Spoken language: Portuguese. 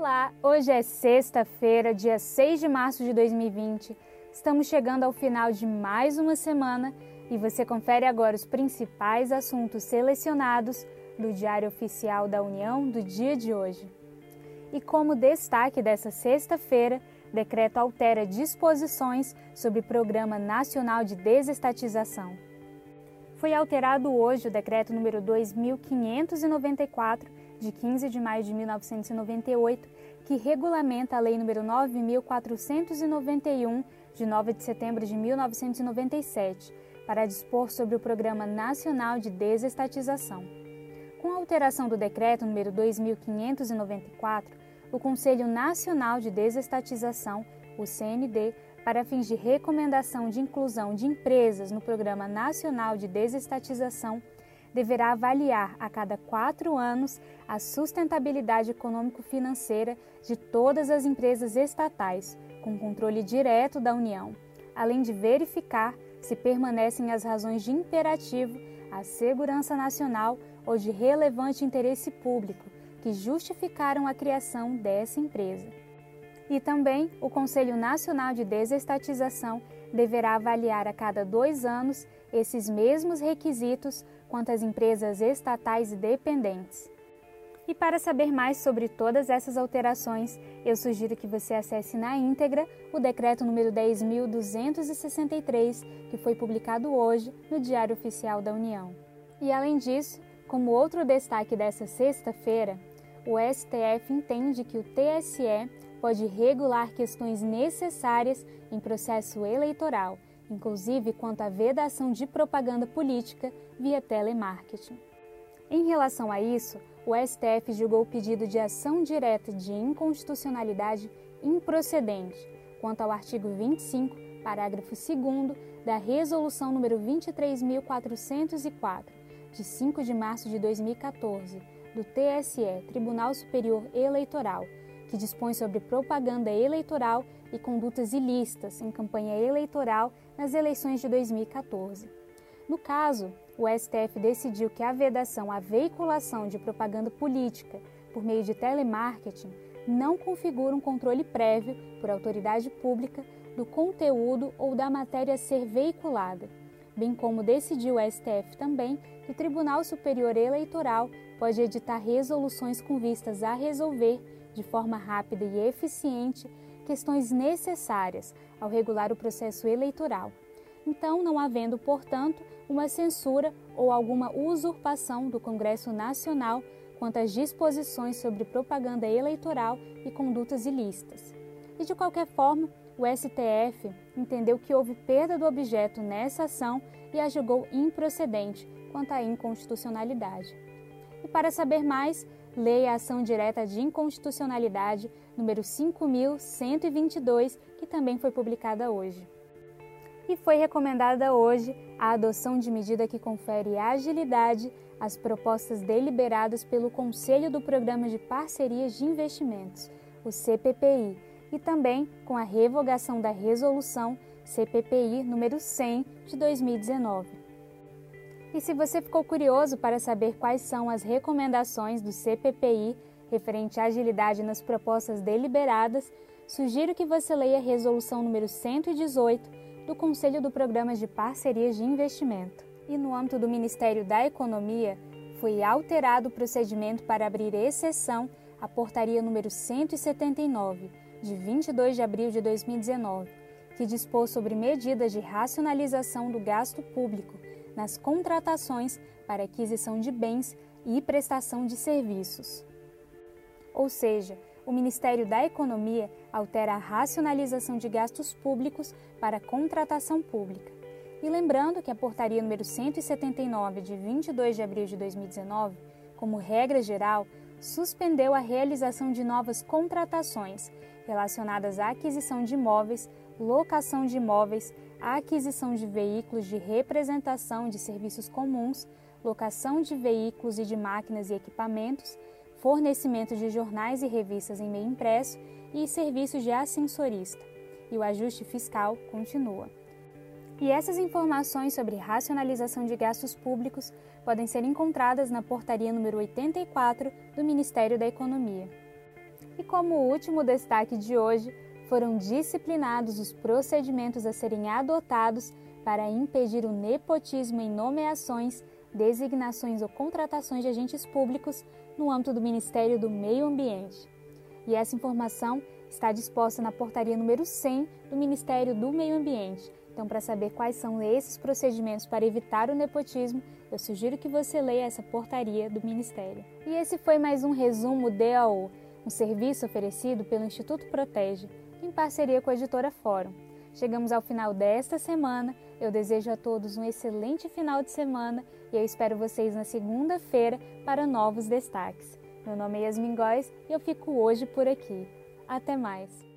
Olá, hoje é sexta-feira, dia 6 de março de 2020. Estamos chegando ao final de mais uma semana e você confere agora os principais assuntos selecionados do Diário Oficial da União do dia de hoje. E como destaque dessa sexta-feira, decreto altera disposições sobre Programa Nacional de Desestatização. Foi alterado hoje o decreto número 2594 de 15 de maio de 1998, que regulamenta a Lei nº 9491 de 9 de setembro de 1997, para dispor sobre o Programa Nacional de Desestatização. Com a alteração do decreto número 2594, o Conselho Nacional de Desestatização, o CND, para fins de recomendação de inclusão de empresas no Programa Nacional de Desestatização, deverá avaliar a cada quatro anos a sustentabilidade econômico-financeira de todas as empresas estatais, com controle direto da União, além de verificar se permanecem as razões de imperativo à segurança nacional ou de relevante interesse público que justificaram a criação dessa empresa. E também o Conselho Nacional de Desestatização deverá avaliar a cada dois anos esses mesmos requisitos quanto às empresas estatais e dependentes. E para saber mais sobre todas essas alterações, eu sugiro que você acesse na íntegra o decreto número 10.263, que foi publicado hoje no Diário Oficial da União. E além disso, como outro destaque dessa sexta-feira, o STF entende que o TSE pode regular questões necessárias em processo eleitoral, inclusive quanto à vedação de propaganda política via telemarketing. Em relação a isso, o STF julgou o pedido de ação direta de inconstitucionalidade improcedente quanto ao artigo 25, parágrafo 2 da Resolução número 23404, de 5 de março de 2014, do TSE, Tribunal Superior Eleitoral, que dispõe sobre propaganda eleitoral e condutas ilícitas em campanha eleitoral nas eleições de 2014. No caso, o STF decidiu que a vedação à veiculação de propaganda política por meio de telemarketing não configura um controle prévio por autoridade pública do conteúdo ou da matéria a ser veiculada, bem como decidiu o STF também que o Tribunal Superior Eleitoral pode editar resoluções com vistas a resolver de forma rápida e eficiente questões necessárias ao regular o processo eleitoral. Então, não havendo, portanto, uma censura ou alguma usurpação do Congresso Nacional quanto às disposições sobre propaganda eleitoral e condutas ilícitas. E de qualquer forma, o STF entendeu que houve perda do objeto nessa ação e a julgou improcedente quanto à inconstitucionalidade. E para saber mais, leia a ação direta de inconstitucionalidade número 5122, que também foi publicada hoje. E foi recomendada hoje a adoção de medida que confere agilidade às propostas deliberadas pelo Conselho do Programa de Parcerias de Investimentos, o CPPI, e também com a revogação da resolução CPPI número 100 de 2019. E se você ficou curioso para saber quais são as recomendações do CPPI referente à agilidade nas propostas deliberadas, sugiro que você leia a resolução número 118 do Conselho do Programa de Parcerias de Investimento. E no âmbito do Ministério da Economia, foi alterado o procedimento para abrir exceção à portaria número 179, de 22 de abril de 2019, que dispôs sobre medidas de racionalização do gasto público nas contratações para aquisição de bens e prestação de serviços. Ou seja, o Ministério da Economia altera a racionalização de gastos públicos para contratação pública. E lembrando que a portaria número 179 de 22 de abril de 2019, como regra geral, suspendeu a realização de novas contratações relacionadas à aquisição de imóveis, locação de imóveis, aquisição de veículos de representação de serviços comuns, locação de veículos e de máquinas e equipamentos, fornecimento de jornais e revistas em meio impresso e serviços de ascensorista. E o ajuste fiscal continua. E essas informações sobre racionalização de gastos públicos podem ser encontradas na portaria número 84 do Ministério da Economia. E como último destaque de hoje, foram disciplinados os procedimentos a serem adotados para impedir o nepotismo em nomeações, designações ou contratações de agentes públicos no âmbito do Ministério do Meio Ambiente. E essa informação está disposta na portaria número 100 do Ministério do Meio Ambiente. Então, para saber quais são esses procedimentos para evitar o nepotismo, eu sugiro que você leia essa portaria do Ministério. E esse foi mais um resumo DAO, um serviço oferecido pelo Instituto Protege em parceria com a editora Fórum. Chegamos ao final desta semana. Eu desejo a todos um excelente final de semana e eu espero vocês na segunda-feira para novos destaques. Meu nome é Yasmin Góes e eu fico hoje por aqui. Até mais!